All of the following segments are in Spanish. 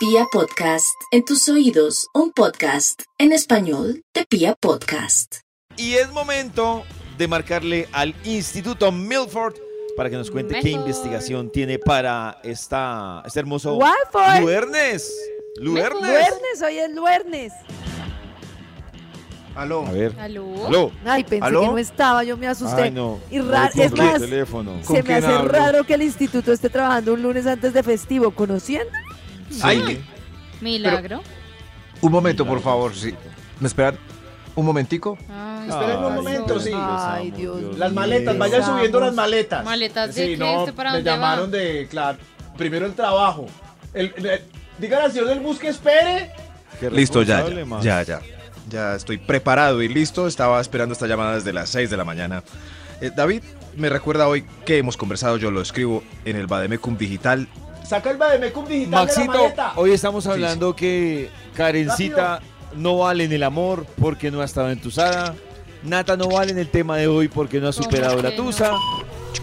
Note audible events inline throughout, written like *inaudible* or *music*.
Pia Podcast, en tus oídos, un podcast en español de Pia Podcast. Y es momento de marcarle al Instituto Milford para que nos cuente qué investigación tiene para esta, este hermoso Watford. Luernes. Luernes. Luernes, hoy es luernes. Aló. A ver. ¿Aló? Aló. Ay, pensé ¿Aló? que no estaba, yo me asusté. Ay, no. Y No ra- le es más, teléfono. ¿Con se me hace hablo? raro que el instituto esté trabajando un lunes antes de festivo, ¿conociendo? Ay, Milagro. un momento, por favor. Sí. ¿Me esperan un momentico? Ay, Esperen un momento, pasó? sí. Ay, Dios Las maletas, vayan subiendo las maletas. ¿Maletas de sí, qué? no, ¿Esto para me dónde llamaron va? de, claro, primero el trabajo. El, el- digan al señor del bus que espere. Listo, ya, ya, ya, ya. Ya estoy preparado y listo. Estaba esperando esta llamada desde las 6 de la mañana. Eh, David, me recuerda hoy que hemos conversado, yo lo escribo en el Bademecum Digital. Saca el Bademecum digital de la Maxito, maleta. hoy estamos Sí, hablando que Karencita no vale en el amor porque no ha estado entusada. Nata no vale en el tema de hoy porque no ha ¿Cómo superado la no? tusa.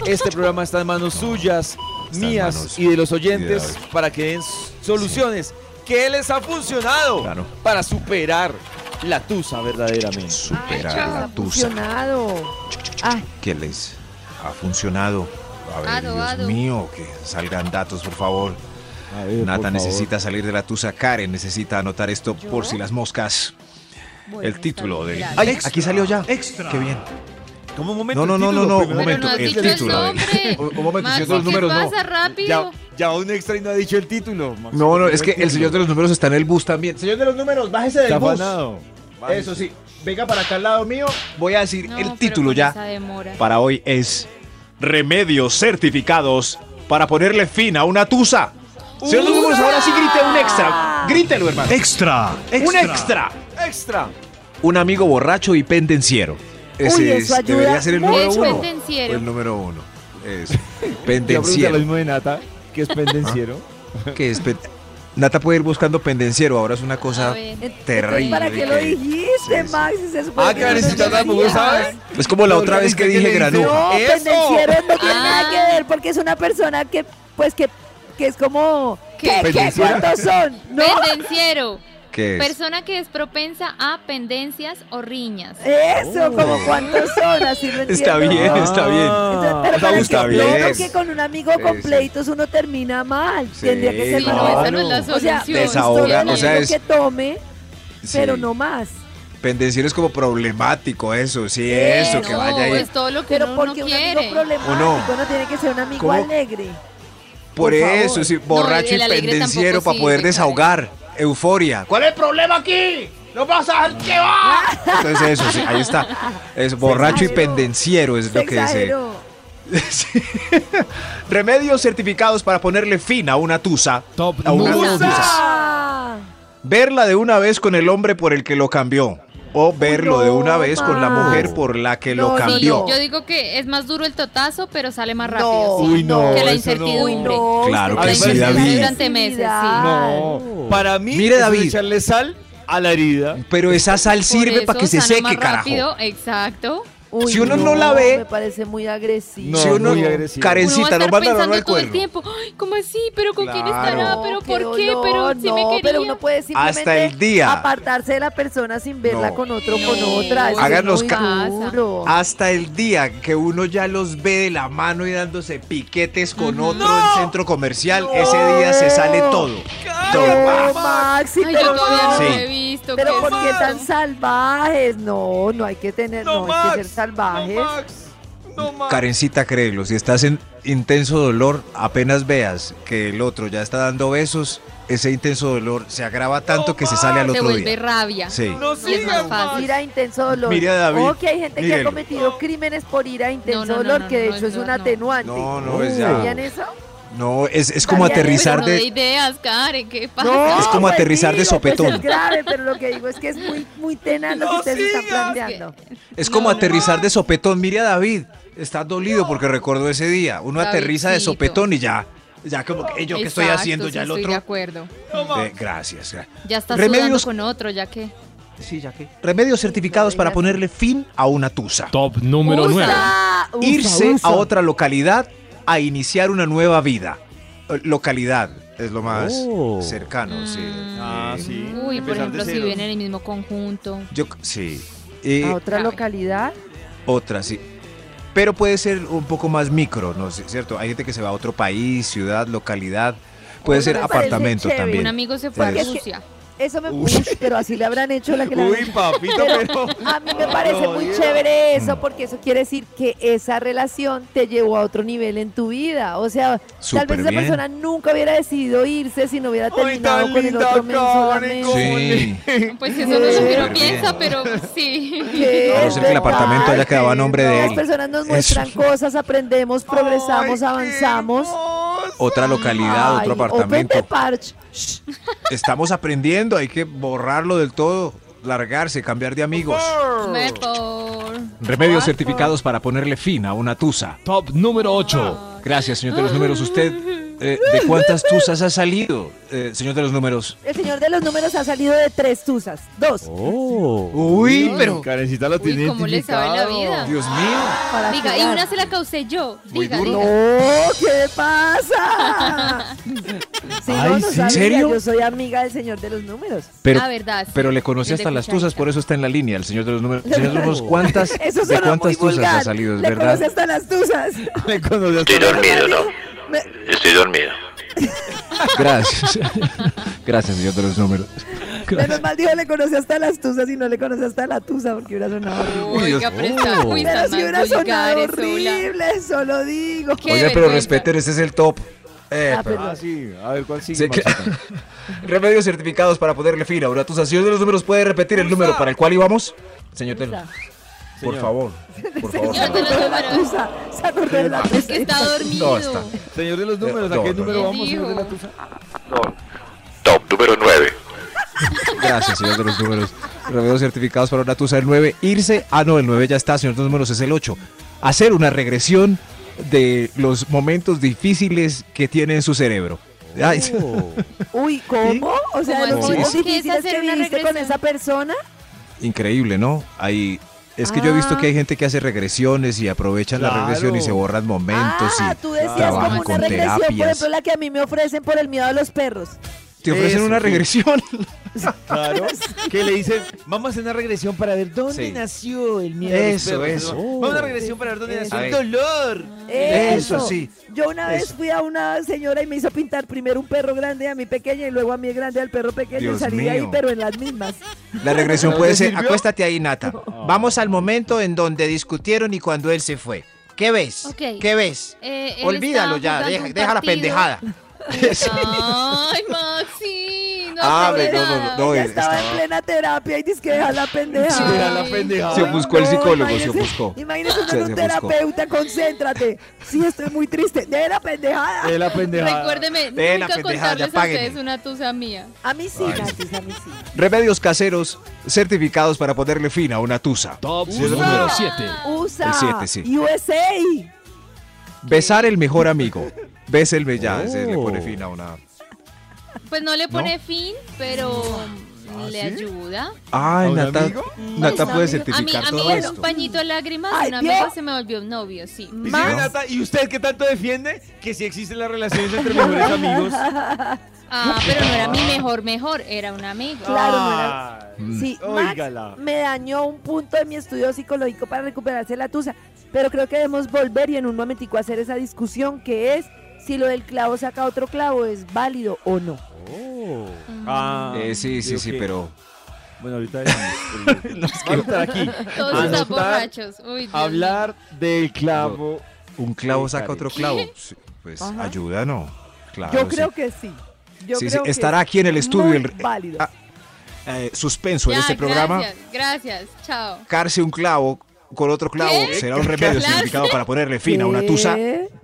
Este programa está en manos suyas, Está mías manos y de los de oyentes para que den soluciones que les ha funcionado Claro. para superar la tusa verdaderamente. Superar chao. la Ha tusa. funcionado. Ay, ¿Qué les ha funcionado? A ver, Ado, Dios ado. mío, que salgan datos, por favor. Ver, Nata por favor. necesita salir de la tusa. Karen necesita anotar esto ¿Yo? por si las moscas. Bueno, el título de. Aquí salió ya. Extra. Qué bien. Toma un momento. No, el no, no, no, *laughs* un momento, el título, el. Un, momento, Maxi, señor de los ¿qué números, no. Rápido. Ya, ya un extra y no ha dicho el título. No, no, es que el señor de los números está en el bus también. Señor de los números, bájese del Está bus. Eso sí, venga para acá al lado mío. Voy a decir No, el título ya. esa demora. Para hoy es Remedios certificados para ponerle fin a una tusa. Señor de los números, ahora sí grite un extra. Grítelo, hermano. Extra, Un extra. Extra. Un amigo borracho y pendenciero. Ese Uy, es- eso ayuda debería ser el mucho. número Es uno. pendenciero. El número uno. Es *laughs* Yo pregunté pendenciero. lo mismo de Nata, que es pendenciero. ¿Qué es pen- Nata puede ir buscando pendenciero, ahora es una cosa terrible. ¿Para qué lo que- dijiste, Sí. Max? Si se supone Ah, que no Karencita te tampoco decías. sabe. Es como la No, otra vez que ¿viste dije que granuja. No, ¡Eso! pendenciero no tiene Ah. nada que ver porque es una persona que, pues, que, que es como... ¿Qué? ¿Qué. ¿Cuántos son? ¿No? Pendenciero. ¿Qué es? Persona que es propensa a pendencias o riñas. Eso, como cuántos son, así lo entiendo. Está bien, Ah. está bien. Entonces, pero Está para está que, bien. porque con un amigo Sí, con sí. uno termina mal. Sí, Tendría que ser Sí, no, no, mejor. esa no es la claro. O sea. Desahoga, o sea, es- que tome, Sí. pero no más. Pendenciero es como problemático, eso, sí, eso, que vaya ahí. es todo lo que Pero uno porque no un quiere. amigo problemático ¿O no? no? tiene que ser un amigo ¿Cómo? alegre. Por por eso, sí, borracho y pendenciero para poder desahogar. Euforia. ¿Cuál es el problema aquí? ¡No pasa a dejar que va! Entonces eso, sí, ahí está. Es borracho y pendenciero es Se lo que dice. *laughs* Sí. Remedios certificados para ponerle fin a una tusa. Top A una tusa. Verla de una vez con el hombre por el que lo cambió. O verlo no, de una vez con la mujer por la que No, lo sí, cambió. Yo digo que es más duro el totazo, pero sale más No. rápido. sí. Uy, no, Que la incertidumbre. Claro que sí, la David. Durante meses, sí. No, para mí Mire, David. echarle sal a la herida. Pero esa sal sirve para que se seque, carajo. rápido, Exacto. Uy, Si uno no la ve- Me parece muy agresivo. No, si uno, muy agresivo. Karencita, uno va a no estar pensando todo el tiempo, Ay, ¿cómo así? ¿Pero con quién estará? No, ¿Pero qué por qué? dolor, ¿Pero si me no, quería? pero uno puede simplemente Hasta el día. apartarse de la persona sin verla No. con otro o con otra. Hagan es los. Hasta el día que uno ya los ve de la mano y dándose piquetes con otro en centro comercial, ese día se sale todo. Todo. No, Maxi, Ay, pero yo todavía no he visto. Pero ¿qué ¿por qué tan salvajes? No, no hay que tener, no, hay que ser salvajes. No, Max. No, Max. Karencita, créelo, si estás en intenso dolor, apenas veas que el otro ya está dando besos, ese intenso dolor se agrava tanto que se sale al Se otro vuelve día. rabia. Sí. No Y es más fácil. Ira, intenso dolor. Mire a David, O que hay gente que ha cometido crímenes por ira, intenso No, no, no, dolor, no, que de no, hecho es no, un no. atenuante. No, no, es ya. ¿Sabían eso? No, es, es como aterrizar no de de... ideas, Karen, ¿qué pasa? No, Es como pues aterrizar de sopetón. Pues es grave, pero lo que digo es que es muy, muy tenaz lo que No ustedes están planteando. Es como No, no. aterrizar de sopetón. Mire a David, está dolido porque recordó ese día. Uno aterriza de sopetón y ya. Ya como que, "Ey, ¿yo qué estoy haciendo? sí, Ya el estoy otro... de acuerdo. Gracias. gra- Ya está Remedios- sudando con otro, ya que... Sí, ya que. Remedios certificados para ponerle fin a una tusa. Top número 9. Usa, usa, Irse usa. a otra localidad a iniciar una nueva vida. Eh, Localidad. Es lo más Oh. cercano, sí. Mm. Ah, Eh, sí. Uy, por ejemplo, si viven en el mismo conjunto. Yo, sí. Y ¿A otra localidad? otra, sí. Pero puede ser un poco más micro, ¿no? Sí, ¿Cierto? Hay gente que se va a otro país, ciudad, localidad. Puede Uy, ser apartamento también. Un amigo se fue a es Rusia. Eso me... Uy. Uy, pero así le habrán hecho la que habrán Uy, papito, pero. A mí me parece No, muy Dios. chévere eso, porque eso quiere decir que esa relación te llevó a otro nivel en tu vida. O sea, tal vez esa bien. persona nunca hubiera decidido irse si no hubiera terminado con el otro Karen. Sí. Pues eso no es lo que uno piensa, pero sí. ¿Qué? A no ser que el apartamento haya quedado a nombre de Las él. personas nos Eso. muestran cosas, aprendemos, progresamos, Ay, avanzamos. Otra localidad, Ay, otro apartamento. Estamos aprendiendo, hay que borrarlo del todo, largarse, cambiar de amigos. Mejor. Remedios certificados para ponerle fin a una tusa. Top número 8. Gracias, señor de los números. ¿Usted eh, de cuántas tusas ha salido, eh, señor de los números? El señor de los números ha salido de tres tuzas. Dos. Oh. Uy, pero... Karencita lo Uy, tiene ¿cómo le sabe la vida? Dios mío. Para Diga, y una se la causé yo. Diga, diga. No, ¿qué le pasa? *laughs* Sí, Ay, no, no ¿sí? ¿En serio? Yo soy amiga del señor de los números. Pero, La verdad. sí. pero le conocí Desde hasta las tusas, por eso está en la línea, el señor de los números. Señor de los números, *laughs* ¿cuántas, Eso ¿de cuántas vulgar. ha salido, es Le verdad? conoce hasta las tuzas. *laughs* Le conoce hasta Estoy dormido, ¿no? Me- Estoy dormido. Gracias. Gracias, señor de los números. Menos mal dijo, le conoce hasta las tuzas y no le conoce hasta la tusa porque hubiera sonado horrible. Oiga, pero está, uy, Pero si hubiera sonado horrible, solo digo. Qué Oye, pero respeten, ese es el top. Eh, Ah, pero-. Ah, sí. A ver, ¿cuál sigue, Sí, que- Maxito? Remedios certificados para ponerle fin a una tusa. Señor de los números, ¿puede repetir el número para el cual íbamos? Señor de los... Por Señor. favor, por favor. Se acordó de la tusa. Se acordó de la Es tusa. que está dormido. No, está. Señor de los números, ¿a qué no, número no. vamos, señor de la tusa? Top número 9. Gracias, señor de los números. Remedios certificados para una tusa el 9. Irse. Ah, no, el 9 ya está, señor de los números, es el 8. Hacer una regresión de los momentos difíciles que tiene en su cerebro. Ay, Oh. Uy, ¿cómo? O sea, ¿Cómo los momentos ¿Qué es difíciles hacer que una viviste con esa persona. Increíble, ¿no? Hay, es que yo he visto Ah. que hay gente que hace regresiones y aprovechan la Claro. regresión y se borran momentos ah, y tú decías como con una regresión, por terapias. ejemplo, la que a mí me ofrecen por el miedo a los perros. Te ofrecen Eso, una sí. regresión. *laughs* Claro. que le dicen, vamos a hacer una regresión para ver dónde Sí. nació el miedo. Eso, perros". eso. Vamos a una regresión para ver dónde Eso. nació el dolor. Eso sí. Yo una vez Eso. fui a una señora y me hizo pintar primero un perro grande a mi pequeña y luego a mí grande al perro pequeño Dios y salí de ahí, mío. pero en las mismas. La regresión ¿No puede ser, sirvió? acuéstate ahí, Nata. Vamos al momento en donde discutieron y cuando él se fue. ¿Qué ves? Ok. ¿Qué ves? Eh, él Olvídalo estaba ya, jugando deja, un deja la partido. pendejada. *laughs* Ay, *laughs* Maxi. No Ah, no, no, no, Ella eh, estaba en plena terapia y dice que deja la pendeja. Sí, deja la Ay. pendejada. Se ofuscó el psicólogo, se ofuscó. Imagínese Se- un terapeuta, concéntrate. Sí, estoy muy triste. De la pendejada. De la pendejada. Recuérdeme nunca contarles a ustedes una tusa mía. A mí sí, Natis, a mí sí. Remedios caseros certificados para ponerle fin a una tusa. Top número verdad. 7. USA. El siete, sí. USA. Besar el mejor amigo. Béselme ya, se le pone Oh. fin a una. Pues no le pone fin, pero le ¿sí? ayuda. Ay, ¿A un Nata, amigo? Nata un puede amigo. A mí, certificar a mí esto. un pañito de lágrimas, Ay, un amigo ¿vio? se me volvió un novio, sí. Renata, ¿y usted qué tanto defiende que si existen las relaciones entre mejores amigos? *laughs* Ah, pero no era mi mejor, mejor, era un amigo. Claro, no era- Sí. Max me dañó un punto de mi estudio psicológico para recuperarse la tusa, pero creo que debemos volver y en un momentico hacer esa discusión que es si lo del clavo saca otro clavo es válido o no. Oh. Ah, Eh, sí, sí, sí, que- pero Bueno, ahorita dejamos. *laughs* Vamos a estar aquí. Todos Anotar, están borrachos. Uy, Dios Hablar del clavo. un clavo Sí, saca otro clavo. Sí, Pues Ajá. ayuda, ¿no? Claro. Yo sí. creo que sí. Yo Sí, sí, creo que estará es aquí en el estudio muy el- válido. Ah, eh, suspenso en Ya, este programa. Gracias, gracias, chao. Carse un clavo con otro clavo ¿Qué? será un remedio Clarse. certificado para ponerle fin a una tusa.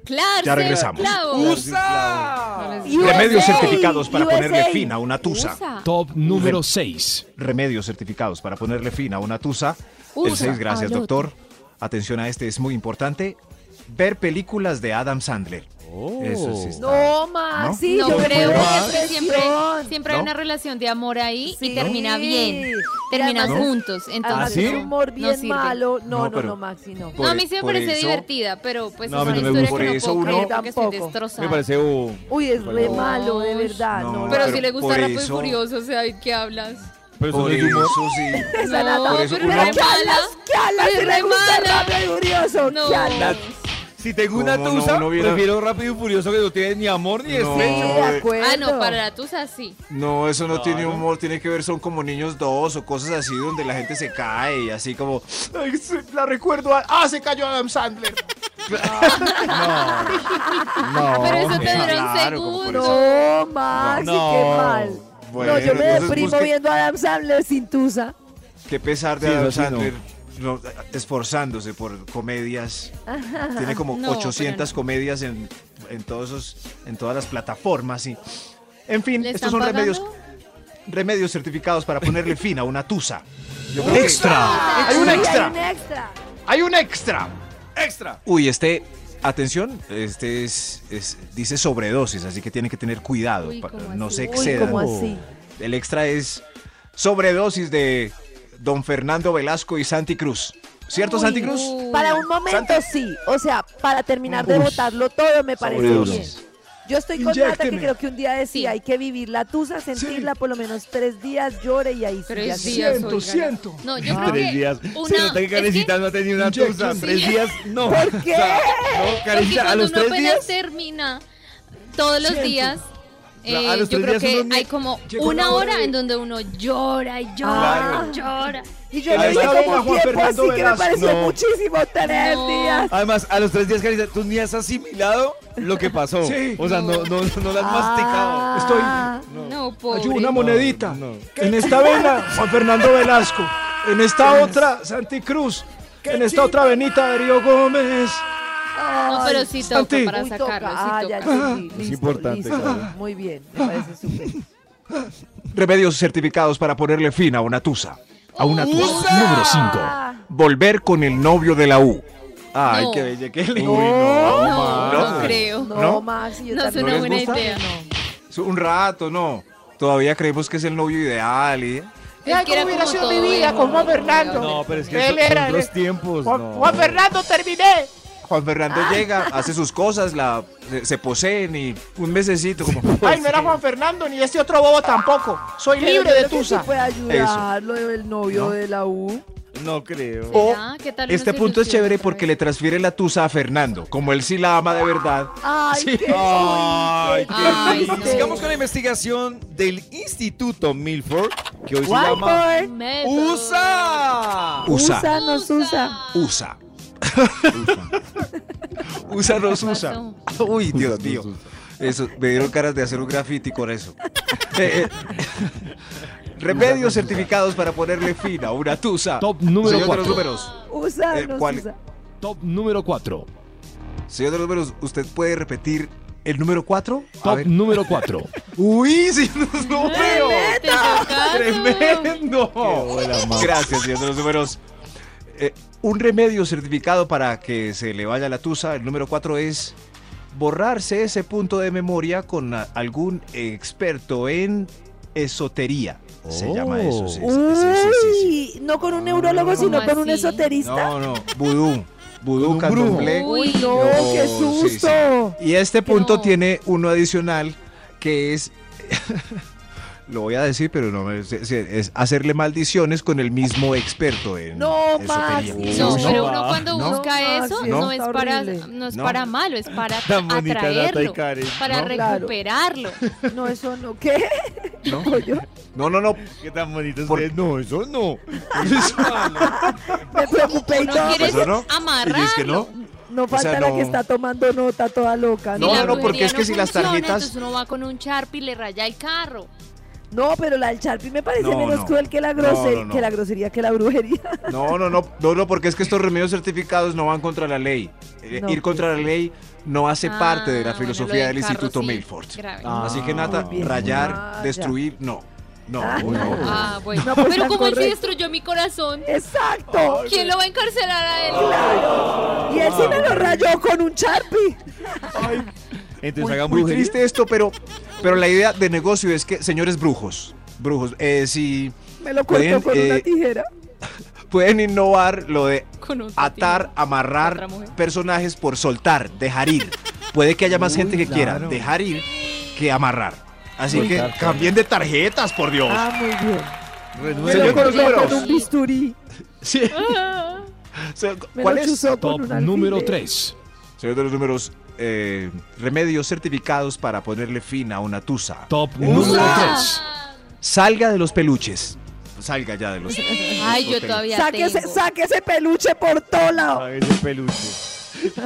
Claro, Ya regresamos. ¡Usa! Remedios certificados para USA. ponerle fin a una tusa. Usa. Top número 6. Remedios certificados para ponerle fin a una tusa. El Usa 6, gracias doctor. Atención a este, es muy importante. Ver películas de Adam Sandler. Eso sí está. No, Maxi, No yo me creo de siempre, siempre hay ¿No? una relación de amor ahí Sí. y termina bien. Y Terminan juntos. Entonces, ¿sí? es un humor No bien malo. No, No, no, pero- no, Maxi, no. Por no, a mí sí me por parece eso- divertida, pero pues No, es una no me historia gusta. que no Por eso puedo uno- creer porque estoy destrozada. Me parece bobo. Uy, es re No. malo, de verdad. No, No, no. Pero pero si le gusta por Rápido y eso- Furioso, o sea, ¿de qué hablas? Pero eso no Por es humor. eso sí. Esa nata- Por eso pero re mala. ¿Qué hablas? Pero Si es le re gusta mala. Rápido y Furioso. No. ¿Qué hablas? Si tengo una ¿Cómo no? tusa, Uno viera- prefiero Rápido y Furioso que no tiene ni amor ni No. Sí, despecho. de acuerdo. Ah, no, para la tusa sí. No, eso no Claro. tiene humor, tiene que ver, son como niños dos o cosas así donde la gente se cae y así como, ay, la recuerdo, a- ah, se cayó Adam Sandler. *laughs* No. Pero eso te dura un segundo. No, Maxi, No. qué mal. Bueno, no, yo me deprimo busque- viendo a Adam Sandler sin tusa. Qué pesar de Sí, Adam sí, no. Sandler no, esforzándose por comedias. Tiene como No, 800 pero no. comedias en, en, todos esos, en todas las plataformas. Y, en fin, ¿Le estos son pagando? remedios, remedios certificados para ponerle fin a una tusa. Yo creo que- ¡Extra! ¡Hay un extra! Hay un extra. ¡Hay un extra! Extra. Uy, este, atención, este es, es- dice sobredosis, así que tiene que tener cuidado, Uy, pa- ¿cómo no así? se Uy, excedan. ¿cómo así? El extra es sobredosis de Don Fernando Velasco y Santi Cruz. ¿Cierto, Uy, Santi Cruz? Uy. Para un momento sí. O sea, para terminar de Uy. botarlo todo me parece Sobredosis. bien. Yo estoy con Nata que creo que un día decía Sí. hay que vivir la tusa, sentirla por lo menos tres días, llore y ahí sí Tres se- días, Siento, siento. No, yo Ah. creo Tres que días. una... Se nota que Karencita no ha tenido una tusa. Tres Sí. días, no. ¿Por qué? O sea, no, Karencita, a los uno tres días. termina todos los Siento. días, Claro, eh, a los yo tres creo días que uno hay como Llegó una la hora de- en donde uno llora y llora Claro. y llora. Y yo no está cómo Juan tiempo Fernando así que me pareció No. muchísimo tres No. días. Además, a los tres días, Karencita, tú ni has asimilado lo que pasó. Sí. O sea, no, no, no lo has masticado. Estoy- Ah, No, pobre. Ayuda, una monedita. no. En esta vena, Juan Fernando Velasco. En esta otra, Santi Cruz. En esta otra venita, Darío Gómez. No, pero sí toca Santi. para Uy, sacarlo, toca. sí Ah, toca. ya entendí. Es Listo, importante, listo. claro. Muy bien, me parece súper. Remedios certificados para ponerle fin a una tusa. A una tusa. Número 5. Ah, Volver con el novio de la U. Ay, No. qué bella, qué Uy, lindo. no, No, no, Max. creo. no, ¿No? Maxi, yo No es también. una les buena gusta? idea. No. Un rato, no. Todavía creemos que es el novio ideal. ¿eh? Es que era como todo emo, Juan Fernando. No, pero es que Él son, era son el- dos tiempos. Juan, no. Juan Fernando, terminé. Juan Fernando llega, hace sus cosas, la, se, se poseen y un mesecito como... Ay, no era Juan Fernando ni este otro bobo tampoco. Soy Pero libre de que tusa. puede ayudarlo el novio de la U. No creo. O. ¿Qué tal este punto es chévere porque le transfiere la tusa a Fernando. Como él sí la ama de verdad. Ay, Sí. qué Ay, qué Ay, no. Sigamos con la investigación del Instituto Milford, que hoy se llama. USA. Usa. Usa, nos usa. Usa. Usa nos ¿Qué usa. Uy, Dios mío. Eso, me dieron ganas de hacer un graffiti con eso. Eh, eh, remedios certificados para ponerle fin a una tusa. Top número Señor de los cuatro. números. Usa, Eh, usa. Top número 4. Señor de los números, ¿usted puede repetir el número 4? Top número 4. *laughs* Uy, sí, no veo. Te tocaste. Tremendo. buena. Gracias, señor de los números. Eh, un remedio certificado para que se le vaya la tusa, el número 4 es borrarse ese punto de memoria con a- algún experto en esotería. Se llama eso. sí, sí, sí, sí, sí. Uy, no con un neurólogo, ¿Cómo sino con un esoterista. No, no, vudú. Vudú, candomblé. Uy, no, No, qué sí, susto. Y este punto No. tiene uno adicional que es, *laughs* lo voy a decir, pero no se- es hacerle maldiciones con el mismo experto en No, esotería. Max, No, No, pero uno cuando no. busca No, eso Maxi, no, no. es para horrible. no es No. para malo, es para *laughs* atraerlo, Karen. para ¿no? Claro. recuperarlo. No, eso no. ¿Qué? ¿No? No, No, no, no. Qué tan bonito es Por- que- No, *laughs* eso no. me preocupé y No todo. quieres ¿Eso no? amarrarlo. Y es que no. No falta sea, la no. que está tomando nota toda loca. No, no, no, porque es que si las tarjetas- Entonces uno va con un Sharpie y le raya el carro. No, pero la del Sharpie me parece No, menos no. cruel que la, grosería, No, no, no. que la grosería, que la brujería. *laughs* No, no, no, no, no, porque es que estos remedios certificados no van contra la ley. Eh, No, Ir contra la pues. ley no hace Ah, parte de la filosofía lo del carro Instituto sí, Milford. grave. Ah, Así que bien. rayar, Ah, ya. destruir, no. No, Ah, no. Ah, bueno. No, pues, pero como él sí correcto. destruyó mi corazón, Exacto. ¿quién lo va a encarcelar a él? Claro. Y él sí me lo rayó con un Sharpie. Entonces muy, hagan muy triste esto, pero, pero la idea de negocio es que, señores brujos, brujos, eh, si Me lo Pueden, cortó con una eh, tijera. *laughs* pueden innovar lo de atar, Otra amarrar personajes por soltar, dejar ir. Puede que haya más Uy, gente que quiera claro. dejar ir que amarrar. Así Muy que cambien de tarjetas, por Dios. Ah, muy bien. Lo Señor con los números. con un bisturí. *laughs* Sí. Ah. ¿Cuál es? Top número 3. Señor de los números, eh, remedios certificados para ponerle fin a una tusa. Top Usa. número 3. Salga de los peluches. Salga ya de los. Ay, yo todavía Saque ese, tengo. saque ese peluche por todo lado. Ese peluche.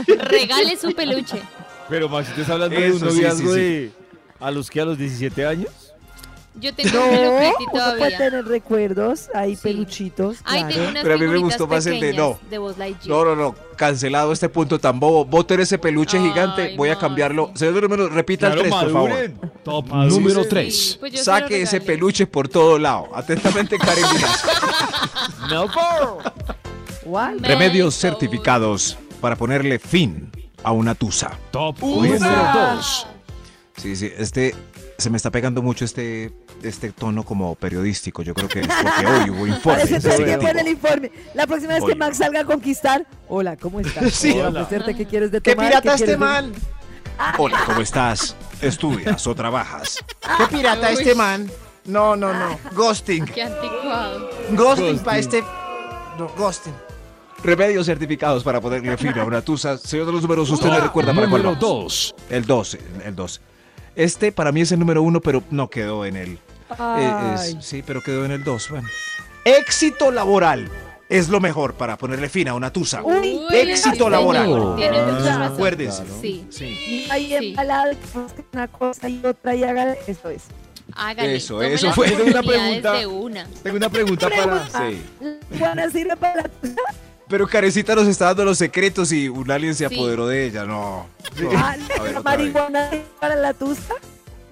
*laughs* Regale su peluche. Pero Max, ¿estás hablando de un sí, noviazgo sí, sí. de a los que a los 17 años? Yo tengo No, un Hello uno puede todavía. tener recuerdos, hay Sí. peluchitos. Ay, claro. tengo unas Pero a mí me gustó más el de- no. de. No, no, no. Cancelado este punto tan bobo. Voten ese peluche Ay, gigante. Voy a cambiarlo. Señor números, repita el Claro, 3, por favor. Top sí, número sí. 3. Pues Saque ese peluche por todo lado. Atentamente, Karen. *laughs* No, por. Remedios certificados para ponerle fin a una tusa. Top número 2. Sí, sí, este se me está pegando mucho este este tono como periodístico. Yo creo que es porque hoy hubo. *laughs* Parece el informe. La próxima vez que. Max salga a conquistar. Hola, ¿cómo estás? *laughs* Sí. Hola, Hola. ofrecerte, ¿Qué quieres de ¿Qué tomar? pirata ¿Qué este de- man? Hola, ¿cómo estás? ¿Estudias o trabajas? ¿Qué pirata Uy. este man? No, no, no. Ghosting. Qué anticuado. Ghosting para este. No, ghosting. Remedios certificados para ponerle fin a una tusa. Señor de los números, usted me recuerda para cuál Número vamos? 2. El 12, el 12. Este para mí es el número uno, pero no quedó en el. eh, es- sí, pero quedó en el 2. Bueno. Éxito laboral es lo mejor para ponerle fin a una tusa. Uy, éxito sí, laboral. razón. Acuérdense. Sí, Sí. Ahí Sí. embalado, que busque una cosa y otra y haga eso es. hágale. Eso, eso fue. Tengo una pregunta. una. Tengo una pregunta para. Sí. ¿Juana sirve para la tusa? Pero Carecita nos está dando los secretos y un alien se Sí. apoderó de ella. No. no. Ah, A ver, ¿La otra vez. marihuana para la tusa?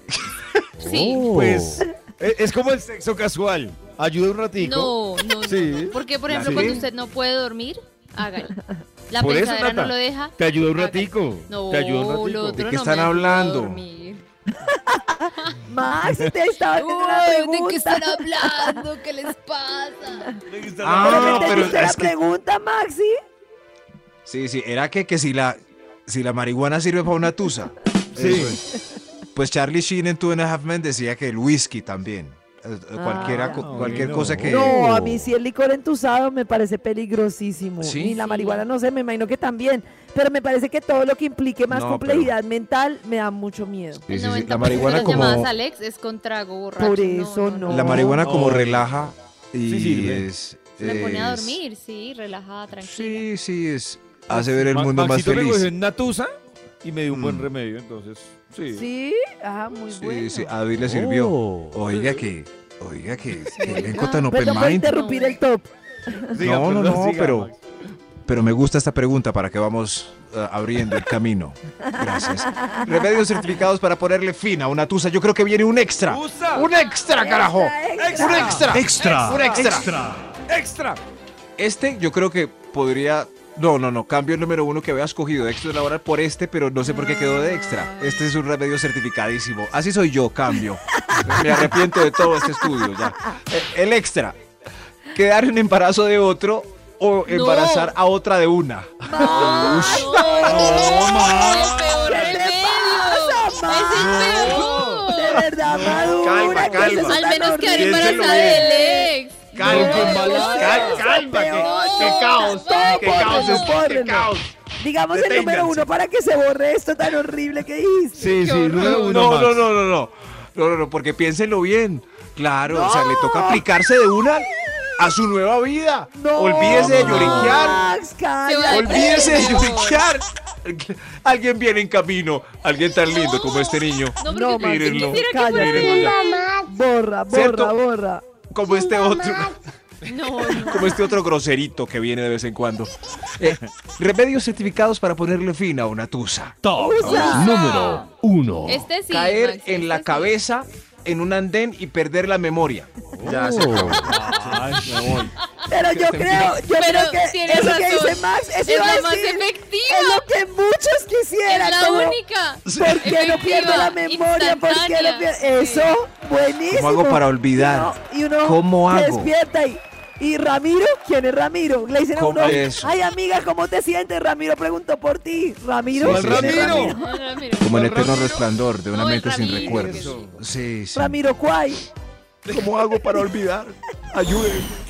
*laughs* Sí. Pues es, *laughs* es como el sexo casual. Ayuda un ratico. No, no, no. Porque, por ¿La ejemplo, sí? cuando usted no puede dormir, hágale. La Por pensadera no lo deja. Te ayuda un ratico. No, te ayuda un ratico. lo otro ¿De qué no están a hablando? Dormir. *laughs* Max, te estaba haciendo una Uy, ¿de pregunta. qué están hablando? ¿Qué les pasa? Ah, ¿Pero me pero entendiste la es que- pregunta, Maxi? Sí, sí. Era que, que si, la, si la marihuana sirve para una tusa. Sí. Eso es. Pues Charlie Sheen en Two and a Half Men decía que el whisky también. Eh, eh, Cualquiera, Ah, co- cualquier cosa que. No, a mí sí el licor entusado me parece peligrosísimo. ¿Sí? Ni la marihuana, no sé, me imagino que también. Pero me parece que todo lo que implique más No, complejidad mental me da mucho miedo. Sí, El sí, sí. 90% La marihuana de las llamadas como. Alex es con trago borracho. Por eso no. La marihuana como relaja y es. Me pone a dormir, sí, relajada, tranquila. Sí, sí, es. Hace ver el Ma- mundo más Maxito cogió feliz. en Natusa y me dio un buen Mm. remedio, entonces. Sí. Sí, ah, muy Sí, bueno. sí, a David le sirvió. Oh. Oiga que. Oiga que. que elenco tan open Perdón por mind. interrumpir No. el top. Siga, No, no, perdón, no, siga, pero- Max. Pero me gusta esta pregunta para que vamos eh, abriendo el camino. Gracias. Remedios certificados para ponerle fin a una tusa. Yo creo que viene un extra. ¡Usa! ¡Un extra, carajo! Extra, ¡Un extra! Extra. ¡Un extra! ¡Extra! Este yo creo que podría... No, no, no. Cambio el número uno que había escogido de extra laboral por este, pero no sé por qué quedó de extra. Este es un remedio certificadísimo. Así soy yo, cambio. *laughs* Me arrepiento de todo este estudio ya. Eh, El extra. Quedar en embarazo de otro o embarazar a otra de una. ¡No, Max. ¡El peor ¿Qué te remedio! pasa, ¡Es el peor! De verdad, madura. Calma, ¿qué es calma. Al menos quedar embarazada del ex. Calma, calma, que, peor. que caos, Bórrenlo, caos, bórrenlo. caos. Digamos el número uno para que se borre esto tan horrible que dijiste. Sí, sí, número uno. No, no, no, no, no. No, no, no, porque piénsenlo bien. Claro, o sea, le toca aplicarse de una a su nueva vida. No, Olvídese de no. lloriquear. Olvídese de No. lloriquear. Alguien viene en camino. Alguien tan lindo como este niño. No, No, Mírenlo. Borra, borra, ¿Cierto? borra. Como este otro. No, no. Como este otro groserito que viene de vez en cuando. Eh, remedios certificados para ponerle fin a una tusa. Top Usa. número 1. Este sí. Caer Max, en la este sí. cabeza en un andén y perder la memoria. Ya se acabó. Ay, me voy. Pero yo creo, yo Pero creo que tienes eso que dice Max, eso Es iba a la más decir, efectiva. es lo que muchos quisieran. es la como, única. ¿Por qué no pierdo la memoria? ¿Por qué no pierdo? Eso, buenísimo. ¿Cómo hago para olvidar? Y uno, y uno ¿Cómo hago? despierta y, y Ramiro, ¿quién es Ramiro? Le dicen a ¿Cómo uno, eso? ay amiga, ¿cómo te sientes? Ramiro preguntó por ti. Ramiro, Sí, sí, ¿quién es sí. Ramiro? Como el eterno resplandor de una No, mente sin recuerdos. Sí, sí. Ramiro Cuay. ¿Cómo hago para olvidar? Ayúdenme.